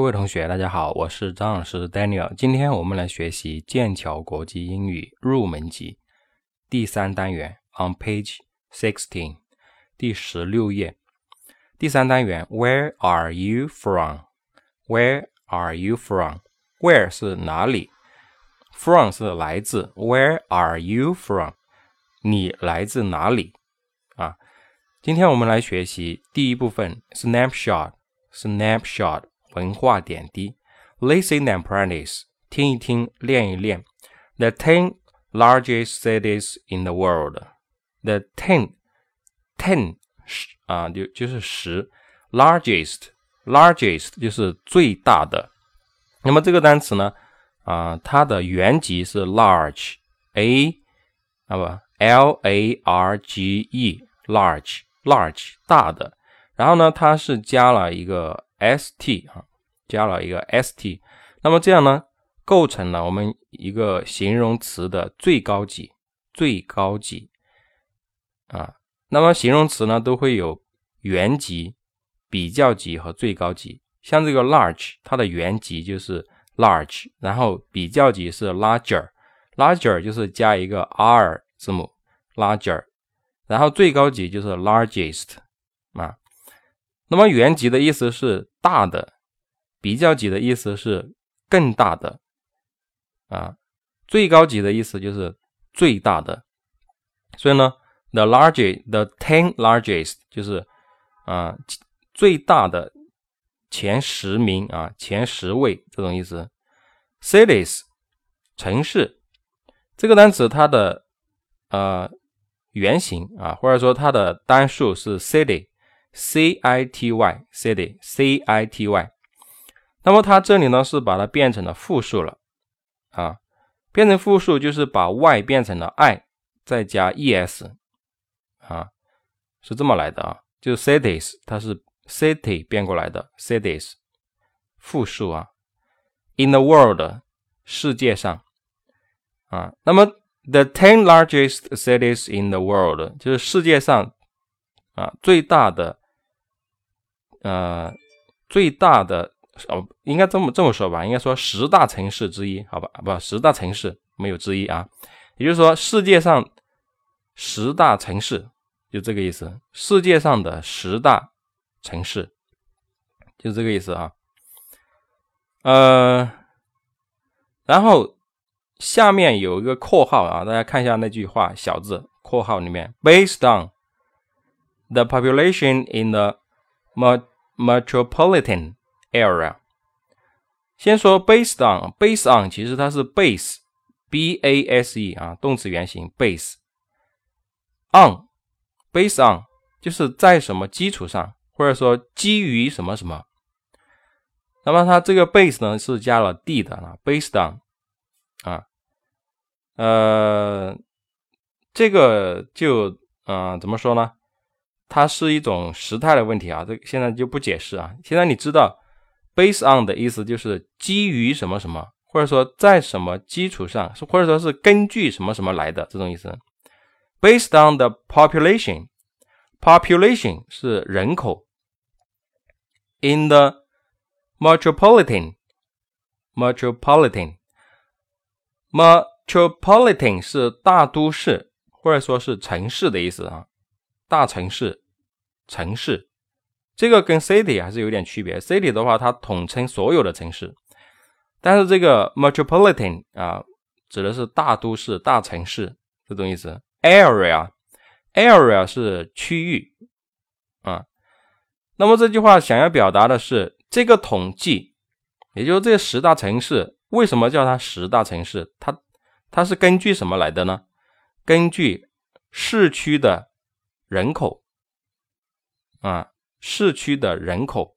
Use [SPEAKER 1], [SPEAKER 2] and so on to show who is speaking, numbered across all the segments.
[SPEAKER 1] 各位同学，大家好，我是张老师 Daniel。今天我们来学习剑桥国际英语入门级第三单元，on page sixteen，第十六页。第三单元，Where are you from？Where are you from？Where 是哪里？From 是来自。Where are you from？你来自哪里？啊，今天我们来学习第一部分，snapshot，snapshot。文化点滴，listen and practice，听一听，练一练。The ten largest cities in the world，the ten，ten 十啊，就就是十，largest，largest 就是最大的。那么这个单词呢，啊，它的原级是 large，a 啊不，l a r g e，large，large 大的。然后呢，它是加了一个。 st 啊，加了一个 st，那么这样呢，构成了我们一个形容词的最高级，最高级啊。那么形容词呢，都会有原级、比较级和最高级。像这个 large，它的原级就是 large，然后比较级是 larger，larger 就是加一个 r 字母 larger，然后最高级就是 largest 啊。那么原级的意思是大的，比较级的意思是更大的，啊，最高级的意思就是最大的。所以呢，the largest，the ten largest 就是啊最大的前十名啊前十位这种意思。cities 城市这个单词它的呃原型啊或者说它的单数是 city。C i t y city c i t y，那么它这里呢是把它变成了复数了啊，变成复数就是把 y 变成了 i，再加 e s 啊，是这么来的啊，就是 cities 它是 city 变过来的 cities 复数啊，in the world 世界上啊，那么 the ten largest cities in the world 就是世界上啊最大的。呃，最大的哦，应该这么这么说吧，应该说十大城市之一，好吧？不，十大城市没有之一啊。也就是说，世界上十大城市就这个意思，世界上的十大城市就这个意思啊。呃，然后下面有一个括号啊，大家看一下那句话，小字括号里面，based on the population in the Metropolitan area，先说 based on，based on 其实它是 base，b a s e 啊，动词原形 base，on，based on 就是在什么基础上，或者说基于什么什么。那么它这个 base 呢是加了 d 的啊，based on 啊，呃，这个就嗯怎么说呢？它是一种时态的问题啊，这现在就不解释啊。现在你知道 base on 的意思就是基于什么什么，或者说在什么基础上，或者说是根据什么什么来的这种意思。Based on the population，population 是人口。In the metropolitan，metropolitan，metropolitan 是大都市或者说是城市的意思啊。大城市、城市，这个跟 city 还是有点区别。city 的话，它统称所有的城市，但是这个 metropolitan 啊，指的是大都市、大城市这种意思。area，area 是区域啊。那么这句话想要表达的是，这个统计，也就是这十大城市，为什么叫它十大城市？它它是根据什么来的呢？根据市区的。人口啊，市区的人口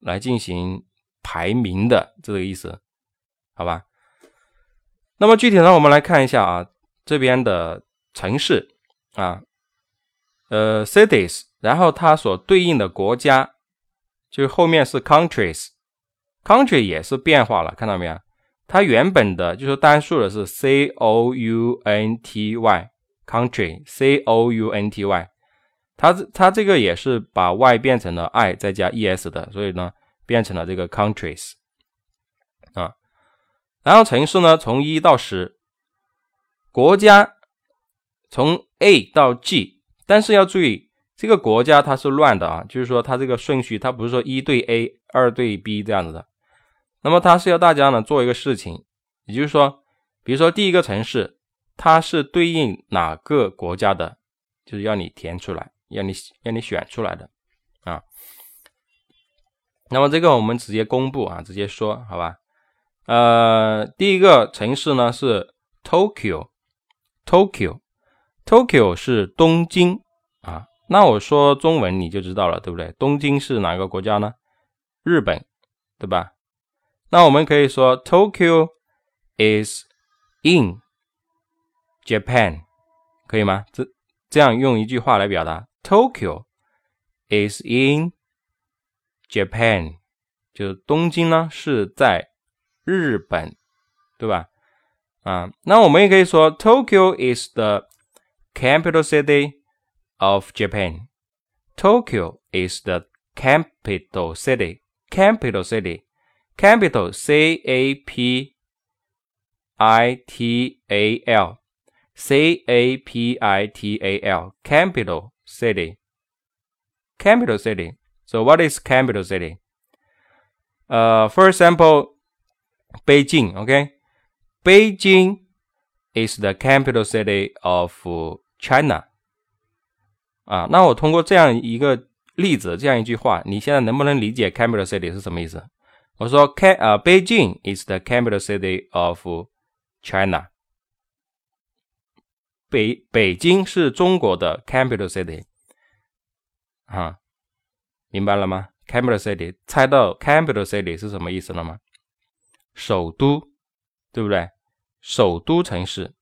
[SPEAKER 1] 来进行排名的这个意思，好吧？那么具体呢，我们来看一下啊，这边的城市啊，呃，cities，然后它所对应的国家，就是后面是 countries，country 也是变化了，看到没有？它原本的就是单数的是 c o u n t y。Country, c o u n t y，它它这个也是把 y 变成了 i 再加 e s 的，所以呢变成了这个 countries 啊。然后城市呢，从一到十，国家从 A 到 G，但是要注意，这个国家它是乱的啊，就是说它这个顺序，它不是说一对 A，二对 B 这样子的。那么它是要大家呢做一个事情，也就是说，比如说第一个城市，它是对应哪个国家的，就是要你填出来，要你要你选出来的啊。那么这个我们直接公布啊，直接说好吧。呃，第一个城市呢是 Tokyo，Tokyo，Tokyo 是东京啊。那我说中文你就知道了，对不对？东京是哪个国家呢？日本，对吧？那我们可以说 Tokyo is in Japan，可以吗？这这样用一句话来表达 ，Tokyo is in Japan，就是东京呢是在日本，对吧？啊，那我们也可以说 Tokyo is the capital city of Japan。Tokyo is the capital city. Capital city. Capital C A P I T A L C A P I T A L capital city capital city. So what is capital city? Uh, for example, Beijing. Okay, Beijing is the capital city of China. 啊，那我通过这样一个例子，这样一句话，你现在能不能理解 capital city 是什么意思？我说，K 啊，Beijing is the capital city of China。 北北京是中国的 capital city。啊，明白了吗？capital city，猜到 capital city 是什么意思了吗？首都，对不对？首都城市。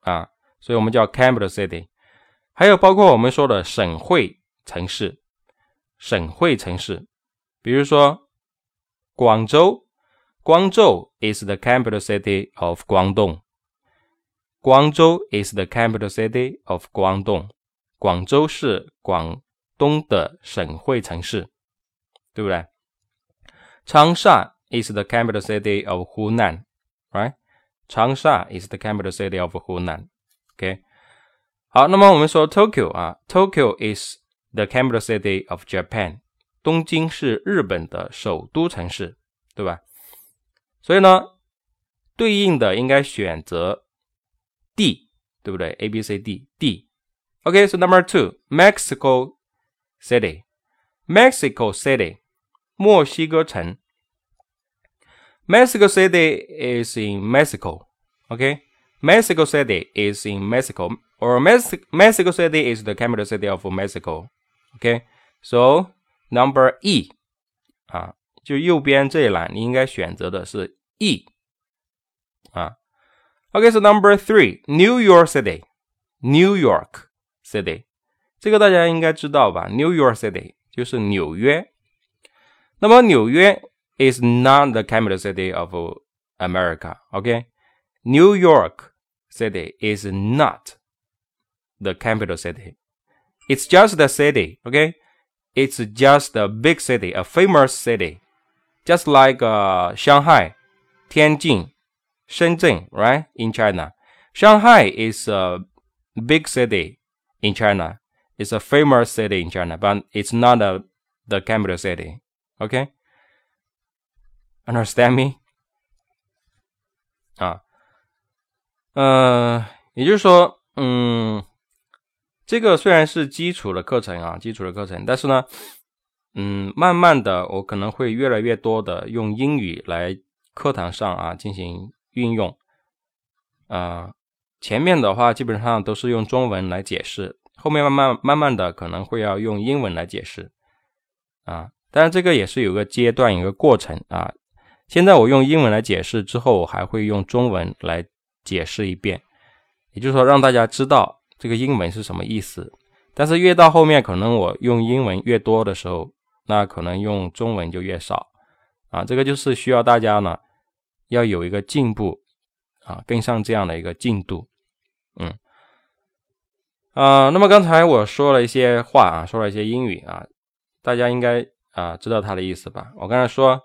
[SPEAKER 1] 啊，所以我们叫 capital city。还有包括我们说的省会城市，省会城市，比如说。广州，广州 is the capital city of 广东广州 is the capital city of Guangdong. 广州是广东的省会城市，对不对？长沙 is the capital city of Hunan, right? 长沙 is the capital city of Hunan. OK，好，那么我们说 Tokyo 啊，Tokyo is the capital city of Japan. 东京是日本的首都城市，对吧？所以呢，对应的应该选择 D，对不对？A、B、C、D、D。OK，so number two，Mexico City，Mexico City，墨西哥城。Mexico City is in Mexico. Okay, Mexico City is in Mexico, or Mexico City is the capital city of Mexico. Okay, so Number E，啊，就右边这一栏，你应该选择的是 E，啊。 OK，so number three，New York City，New York City，这个大家应该知道吧？New York City 就是纽约。那么纽约 is not the capital city of America。OK，New York City is not the capital city. It's just the city. OK。it's just a big city, a famous city, just like uh, Shanghai, Tianjin, Shenzhen, right, in China. Shanghai is a big city in China. It's a famous city in China, but it's not a, the capital city. Okay? Understand me? 啊，呃，也就是说，嗯，这个虽然是基础的课程啊，基础的课程，但是呢，嗯，慢慢的我可能会越来越多的用英语来课堂上啊进行运用，啊，前面的话基本上都是用中文来解释，后面慢慢慢慢的可能会要用英文来解释，啊，当然这个也是有个阶段，一个过程啊。现在我用英文来解释之后，我还会用中文来解释一遍，也就是说让大家知道。这个英文是什么意思？但是越到后面，可能我用英文越多的时候，那可能用中文就越少啊。这个就是需要大家呢要有一个进步啊，跟上这样的一个进度。嗯，啊，那么刚才我说了一些话啊，说了一些英语啊，大家应该啊，知道它的意思吧？我刚才说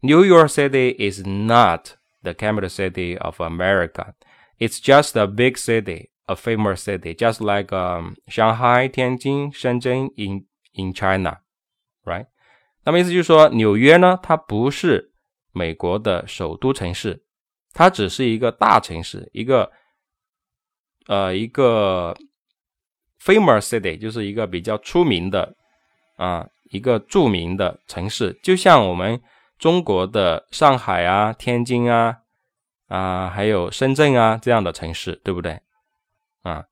[SPEAKER 1] ，New York City is not the capital city of America. It's just a big city, a famous city, just like um, Shanghai, Tianjin, Shenzhen in in China, right? 那么意思就是说，纽约呢，它不是美国的首都城市，它只是一个大城市，一个呃一个 famous city，就是一个比较出名的啊一个著名的城市，就像我们中国的上海啊、天津啊。啊，还有深圳啊这样的城市，对不对？啊，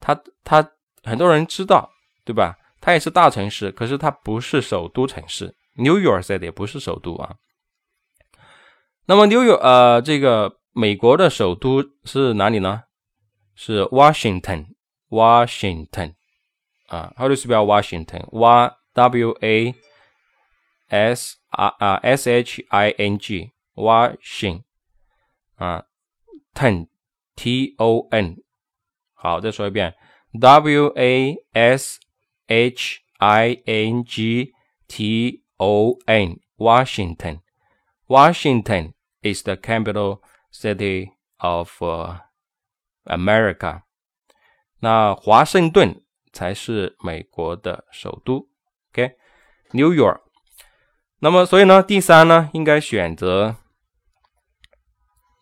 [SPEAKER 1] 它它很多人知道，对吧？它也是大城市，可是它不是首都城市。New York City 不是首都啊。那么 New York 呃，这个美国的首都是哪里呢？是 Washington，Washington 啊。How do you spell Washington？W W A S R 啊 S H I N G，Washington。啊，ton，t o n，好，再说一遍，W A S H I N G T O N，Washington，Washington。Washington is the capital city of America。那华盛顿才是美国的首都。OK，New York。那么，所以呢，第三呢，应该选择。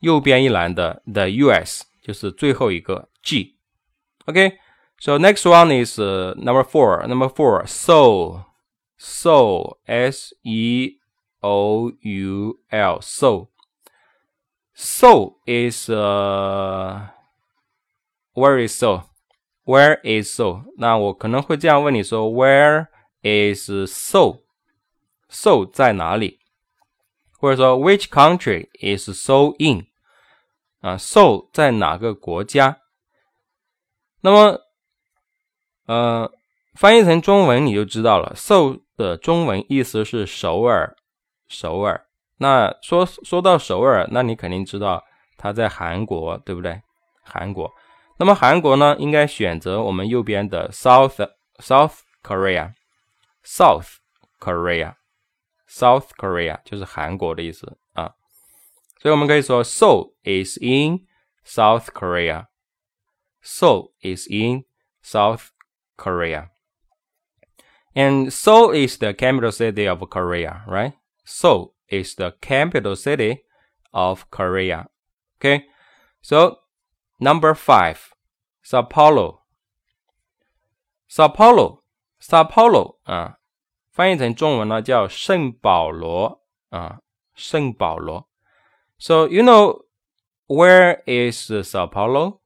[SPEAKER 1] 右边一栏的 the U.S. 就是最后一个 G。OK, so next one is uh, number four. Number four, Seoul, Seoul, S E O U L, Seoul. So is uh, where is so? Where is so? 那我可能会这样问你说，Where is so? So 在哪里？或者说 Which country is so in？啊，So 在哪个国家？那么，呃，翻译成中文你就知道了。So 的中文意思是首尔，首尔。那说说到首尔，那你肯定知道它在韩国，对不对？韩国。那么韩国呢，应该选择我们右边的 South South Korea，South Korea，South Korea 就是韩国的意思啊。所以我们可以说，Seoul is in South Korea. Seoul is in South Korea. And Seoul is the capital city of Korea, right? Seoul is the capital city of Korea. Okay, so number five, Sao Paulo. Sao Paulo, Sao Paulo 啊，翻译成中文呢叫圣保罗啊，圣保罗。so you know where is Sao Paulo?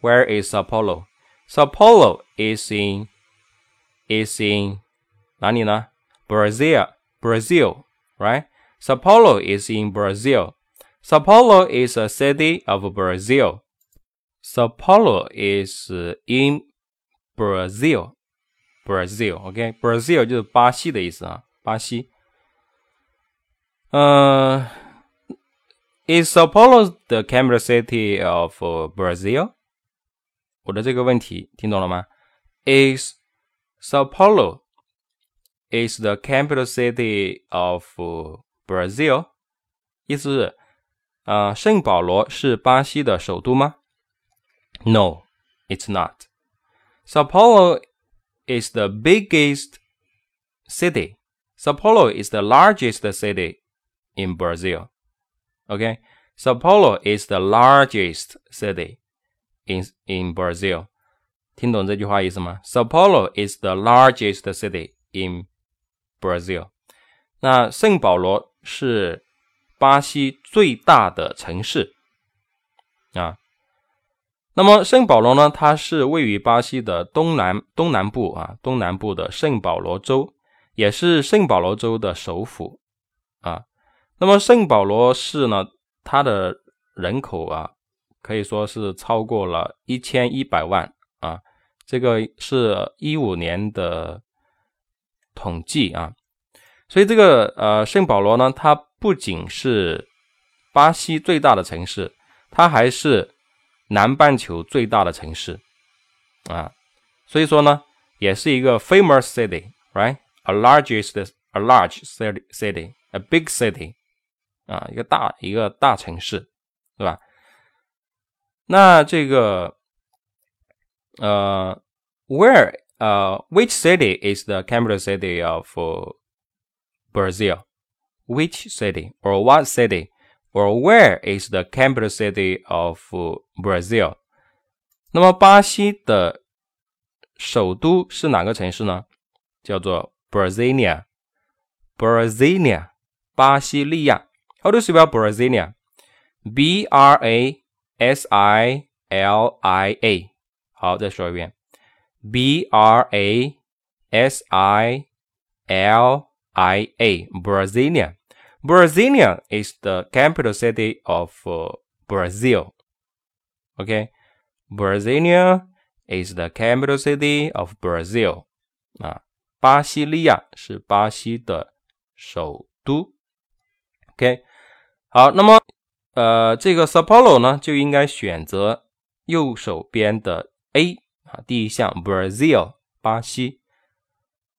[SPEAKER 1] Where is Sao Paulo? Sao Paulo is in is in 哪里呢？Brazil, Brazil, right? Sao Paulo is in Brazil. Sao Paulo is a city of Brazil. Sao Paulo is in Brazil. Brazil, OK, Brazil 就是巴西的意思啊，巴西。呃。Is Sao Paulo the capital city of Brazil？我的这个问题听懂了吗？Is Sao Paulo is the capital city of Brazil？意思是，呃，圣保罗是巴西的首都吗？No, it's not. Sao Paulo is the biggest city. Sao Paulo is the largest city in Brazil. Okay, Sao Paulo is the largest city in in Brazil. 听懂这句话意思吗？Sao Paulo is the largest city in Brazil. 那圣保罗是巴西最大的城市啊。那么圣保罗呢？它是位于巴西的东南东南部啊，东南部的圣保罗州，也是圣保罗州的首府啊。那么圣保罗市呢，它的人口啊，可以说是超过了一千一百万啊。这个是一五年的统计啊。所以这个呃圣保罗呢，它不仅是巴西最大的城市，它还是南半球最大的城市啊。所以说呢，也是一个 famous city，right？A largest a large city city a big city 啊，一个大一个大城市，对吧？那这个呃，where 呃，which city is the capital city of Brazil? Which city or what city or where is the capital city of Brazil? 那么巴西的首都是哪个城市呢？叫做 Brasilia。Brasilia，巴西利亚。How do you spell Brasilia? B R A S I L I A。好，再说一遍。 B R A S I L I A Brasilia. Brasilia is the capital city of uh, Brazil. Okay, Brasilia is the capital city of Brazil. 啊，巴西利亚是巴西的首都。OK，好，那么呃，这个 Sao Paulo 呢就应该选择右手边的 A 啊，第一项 Brazil 巴西。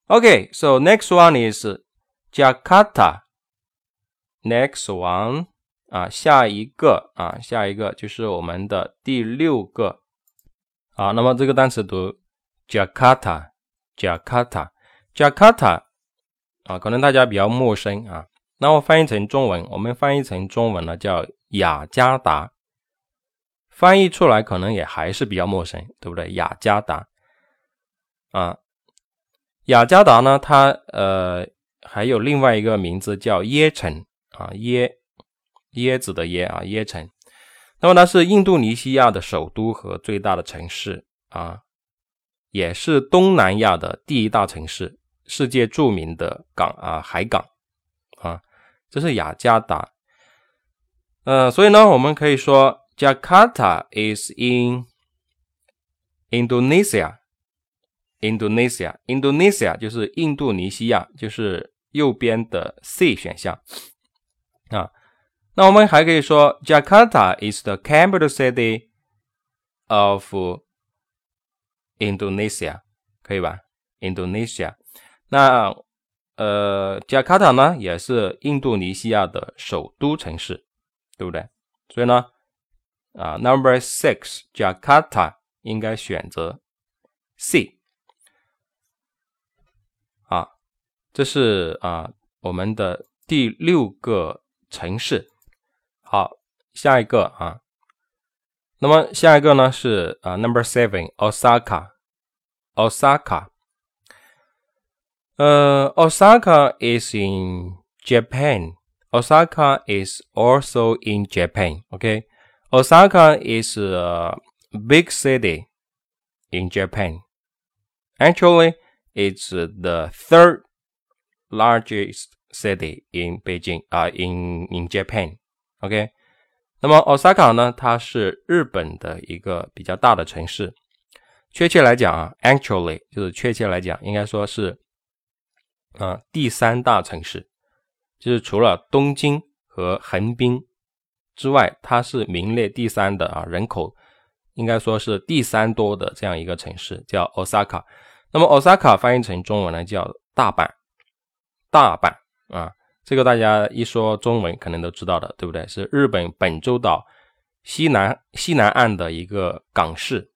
[SPEAKER 1] OK, so next one is Jakarta. Next one 啊，下一个啊，下一个就是我们的第六个啊。那么这个单词读 Jakarta，Jakarta，Jakarta 啊，可能大家比较陌生啊。那我翻译成中文，我们翻译成中文呢叫雅加达，翻译出来可能也还是比较陌生，对不对？雅加达啊，雅加达呢，它呃还有另外一个名字叫椰城。啊，椰椰子的椰啊，椰城。那么它是印度尼西亚的首都和最大的城市啊，也是东南亚的第一大城市，世界著名的港啊，海港啊，这是雅加达。呃，所以呢，我们可以说，Jakarta is in Indonesia，Indonesia，Indonesia 就是印度尼西亚，就是右边的 C 选项。啊，那我们还可以说，Jakarta is the capital city of Indonesia，可以吧？Indonesia，那呃，Jakarta 呢也是印度尼西亚的首都城市，对不对？所以呢，啊，Number six，Jakarta 应该选择 C。啊，这是啊我们的第六个。城市，好，下一个啊，那么下一个呢是啊，Number Seven，Osaka，Osaka，呃，Osaka is in Japan，Osaka is also in Osaka is a big city in Japan. Actually, it's the third largest city in Beijing 啊，in in Japan，OK，那么 Osaka 呢，它是日本的一个比较大的城市。确切来讲啊，actually 就是确切来讲，应该说是啊第三大城市，就是除了东京和横滨之外，它是名列第三的啊，人口应该说是第三多的这样一个城市，叫 Osaka。那么 Osaka 翻译成中文呢，叫大阪，大阪。啊，这个大家一说中文可能都知道的，对不对？是日本本州岛西南西南岸的一个港市，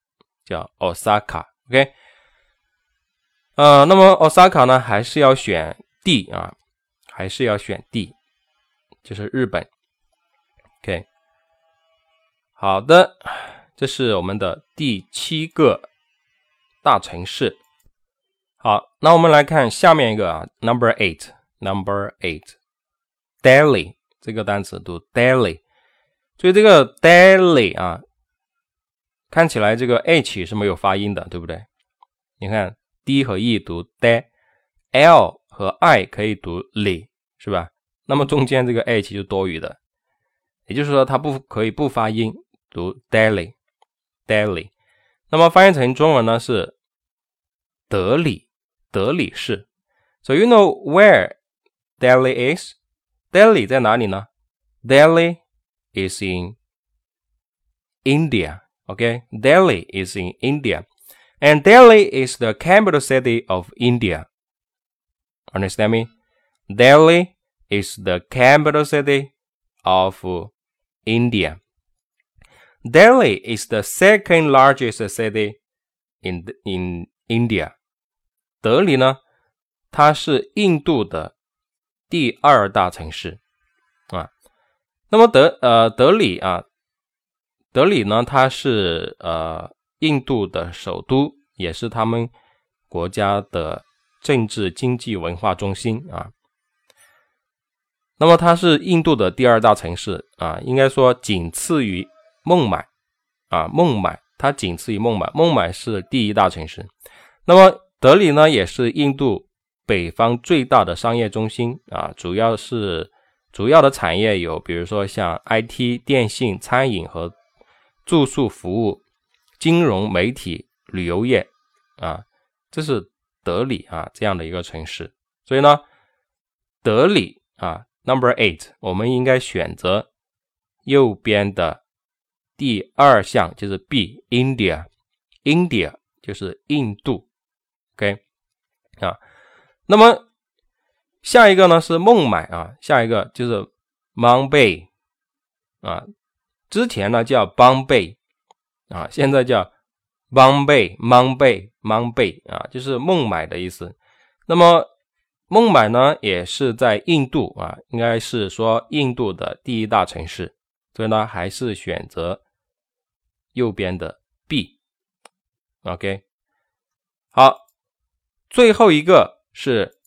[SPEAKER 1] 叫 Osaka。OK，呃，那么 Osaka 呢，还是要选 D 啊，还是要选 D，就是日本。OK，好的，这是我们的第七个大城市。好，那我们来看下面一个啊，Number Eight。Number eight, Delhi 这个单词读 Delhi，所以这个 Delhi 啊，看起来这个 h 是没有发音的，对不对？你看 d 和 e 读 d，l 和 i 可以读 li，是吧？那么中间这个 h 就多余的，也就是说它不可以不发音，读 Delhi，Delhi。那么翻译成中文呢是德里，德里市。So you know where Delhi is Delhi 在哪里呢？Delhi is in India. Okay, Delhi is in India, and Delhi is the capital city of India. Understand me? Delhi is the capital city of India. Delhi is the second largest city in in India. 德里呢，它是印度的第二大城市啊。那么德呃德里啊，德里呢，它是呃印度的首都，也是他们国家的政治、经济、文化中心啊。那么它是印度的第二大城市啊，应该说仅次于孟买啊，孟买它仅次于孟买，孟买是第一大城市。那么德里呢，也是印度北方最大的商业中心啊，主要是主要的产业有，比如说像 IT、电信、餐饮和住宿服务、金融、媒体、旅游业啊，这是德里啊这样的一个城市。所以呢，德里啊。Number eight，我们应该选择右边的第二项，就是 B，India，India 就是印度，OK 啊。那么下一个呢是孟买啊，下一个就是 Mumbai 啊，之前呢叫 Bombay 啊，现在叫 Bombay，Mumbai，Mumbai 啊，就是孟买的意思。那么孟买呢，也是在印度啊，应该是说印度的第一大城市，所以呢，还是选择右边的 B。OK，好，最后一个是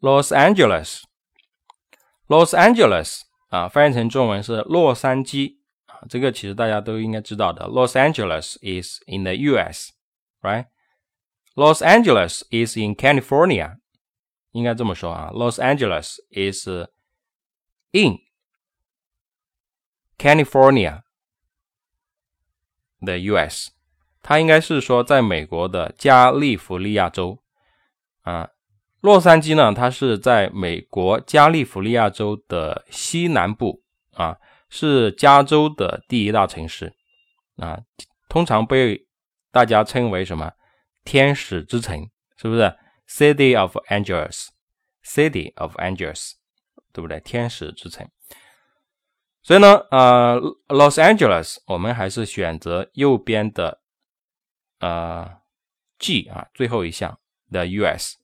[SPEAKER 1] Los Angeles，Los Angeles 啊，翻译成中文是洛杉矶啊，这个其实大家都应该知道的。Los Angeles is in the U.S.，right？Los Angeles is in California。应该这么说啊，Los Angeles is in California the U.S. 它应该是说在美国的加利福尼亚州啊。洛杉矶呢，它是在美国加利福尼亚州的西南部啊，是加州的第一大城市啊，通常被大家称为什么天使之城，是不是？City of Angels, City of Angels，对不对？天使之城。所以呢，呃，Los Angeles，我们还是选择右边的呃 G 啊，最后一项的 US。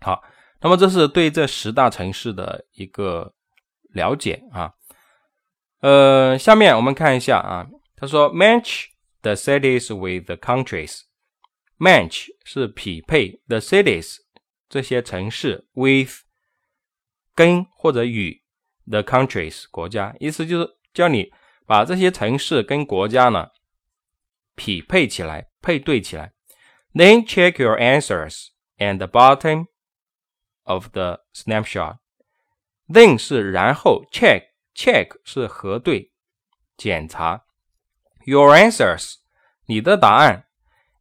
[SPEAKER 1] 好，那么这是对这十大城市的一个了解啊。呃，下面我们看一下啊，他说 Match the cities with the countries。Match 是匹配 the cities 这些城市 with 跟或者与 the countries 国家，意思就是叫你把这些城市跟国家呢匹配起来，配对起来。Then check your answers and the bottom of the snapshot. Then 是然后 check check 是核对检查 your answers 你的答案。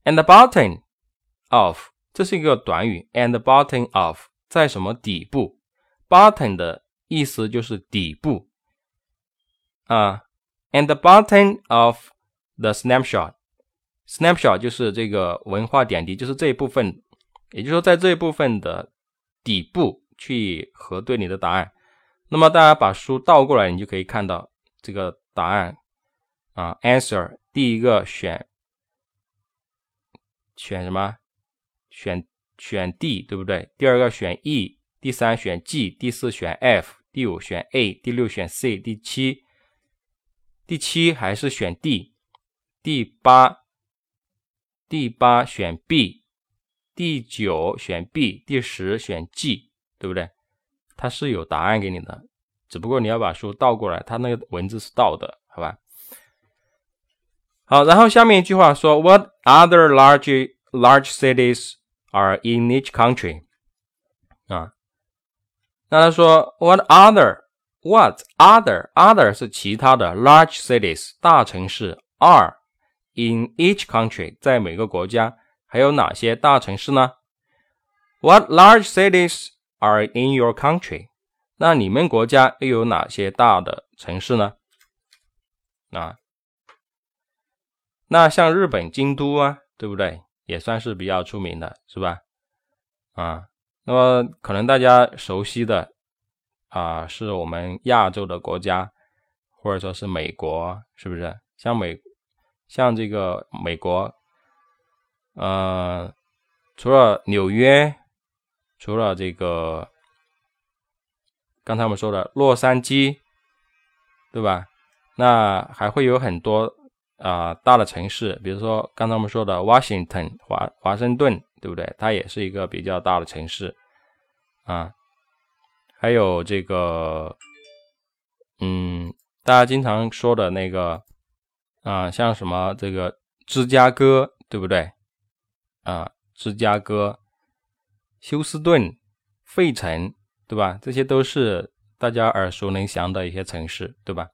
[SPEAKER 1] And the bottom of 这是一个短语，and the bottom of 在什么底部？bottom 的意思就是底部啊。And the bottom of the snapshot，snapshot 就是这个文化点滴，就是这一部分，也就是说在这一部分的底部去核对你的答案。那么大家把书倒过来，你就可以看到这个答案啊。Answer 第一个选。选什么？选选 D 对不对？第二个选 E，第三选 G，第四选 F，第五选 A，第六选 C，第七第七还是选 D，第八第八选 B，第九选 B，第十选 G，对不对？它是有答案给你的，只不过你要把书倒过来，它那个文字是倒的，好吧？好，然后下面一句话说，What other large large cities are in each country？啊，那他说，What other what other other 是其他的 large cities 大城市 are in each country 在每个国家还有哪些大城市呢？What large cities are in your country？那你们国家又有哪些大的城市呢？啊？ 那像日本京都啊，对不对？也算是比较出名的，是吧？啊，那么可能大家熟悉的啊，是我们亚洲的国家，或者说是美国，是不是？像美，像这个美国，呃，除了纽约，除了这个刚才我们说的洛杉矶，对吧？那还会有很多啊大的城市，比如说刚才我们说的 Washington 华华盛顿。对不对？它也是一个比较大的城市啊。还有这个，嗯，大家经常说的那个啊，像什么这个芝加哥，对不对？啊，芝加哥、休斯顿、费城，对吧？这些都是大家耳熟能详的一些城市，对吧？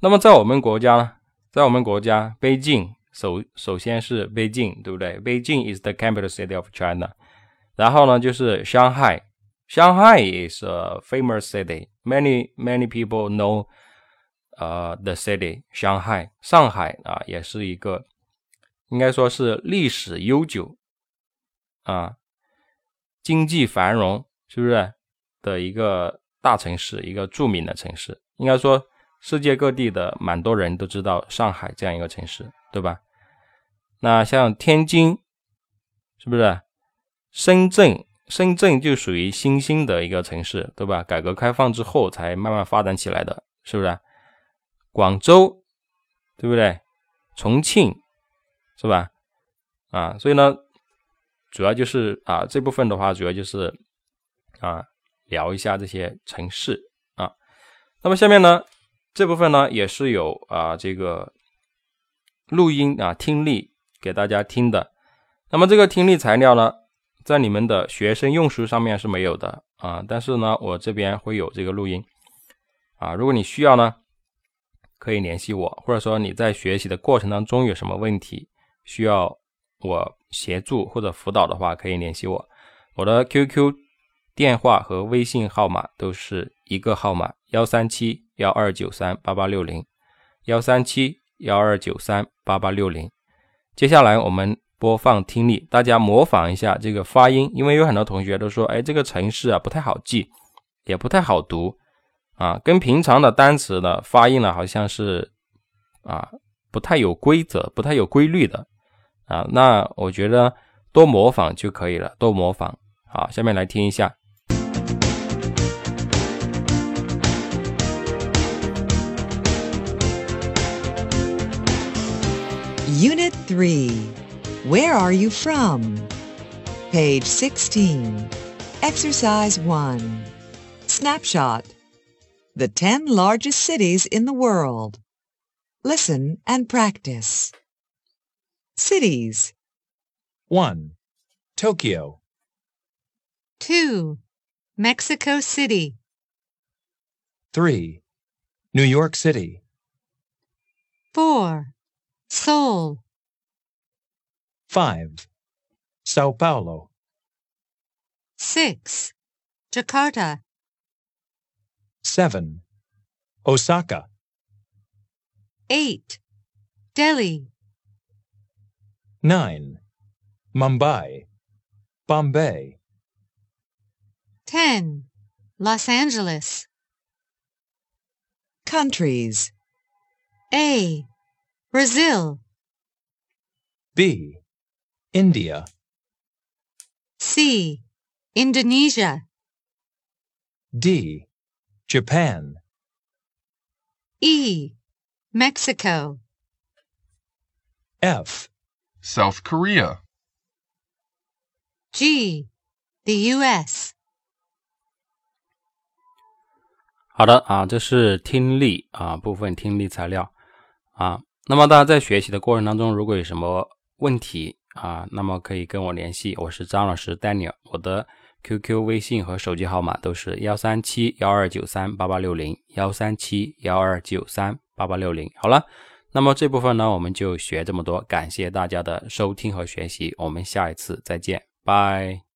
[SPEAKER 1] 那么在我们国家呢，在我们国家，北京。首首先是北京，对不对？北京 is the capital city of China。然后呢，就是上海。Shanghai is a famous city. Many many people know, uh, the city Shanghai. 上海啊，也是一个应该说是历史悠久啊，经济繁荣，是不是的一个大城市，一个著名的城市？应该说，世界各地的蛮多人都知道上海这样一个城市。对吧？那像天津，是不是？深圳，深圳就属于新兴的一个城市，对吧？改革开放之后才慢慢发展起来的，是不是？广州，对不对？重庆，是吧？啊，所以呢，主要就是啊，这部分的话，主要就是啊，聊一下这些城市啊。那么下面呢，这部分呢，也是有啊，这个。录音啊，听力给大家听的。那么这个听力材料呢，在你们的学生用书上面是没有的啊。但是呢，我这边会有这个录音啊。如果你需要呢，可以联系我，或者说你在学习的过程当中有什么问题需要我协助或者辅导的话，可以联系我。我的 QQ 电话和微信号码都是一个号码：幺三七幺二九三八八六零，幺三七。幺二九三八八六零，接下来我们播放听力，大家模仿一下这个发音，因为有很多同学都说，哎，这个城市啊不太好记，也不太好读啊，跟平常的单词的发音呢，好像是啊不太有规则，不太有规律的啊。那我觉得多模仿就可以了，多模仿。好，下面来听一下。
[SPEAKER 2] Unit 3 Where are you from? Page 16. Exercise 1. Snapshot. The 10 largest cities in the world. Listen and practice. Cities.
[SPEAKER 3] 1. Tokyo.
[SPEAKER 4] 2. Mexico City.
[SPEAKER 3] 3. New York City.
[SPEAKER 4] 4. Seoul.
[SPEAKER 3] 5. Sao Paulo.
[SPEAKER 4] 6. Jakarta.
[SPEAKER 3] 7. Osaka.
[SPEAKER 4] 8. Delhi.
[SPEAKER 3] 9. Mumbai. Bombay.
[SPEAKER 4] 10. Los Angeles.
[SPEAKER 2] Countries.
[SPEAKER 4] A. Brazil.
[SPEAKER 3] B. India.
[SPEAKER 4] C. Indonesia.
[SPEAKER 3] D. Japan.
[SPEAKER 4] E. Mexico.
[SPEAKER 3] F.
[SPEAKER 5] South Korea.
[SPEAKER 4] G. The U.S.
[SPEAKER 1] 好的啊，这是听力啊部分听力材料啊。 那么大家在学习的过程当中，如果有什么问题啊，那么可以跟我联系，我是张老师 Daniel，我的 QQ、微信和手机号码都是幺三七幺二九三八八六零幺三七幺二九三八八六零。好了，那么这部分呢，我们就学这么多，感谢大家的收听和学习，我们下一次再见，拜。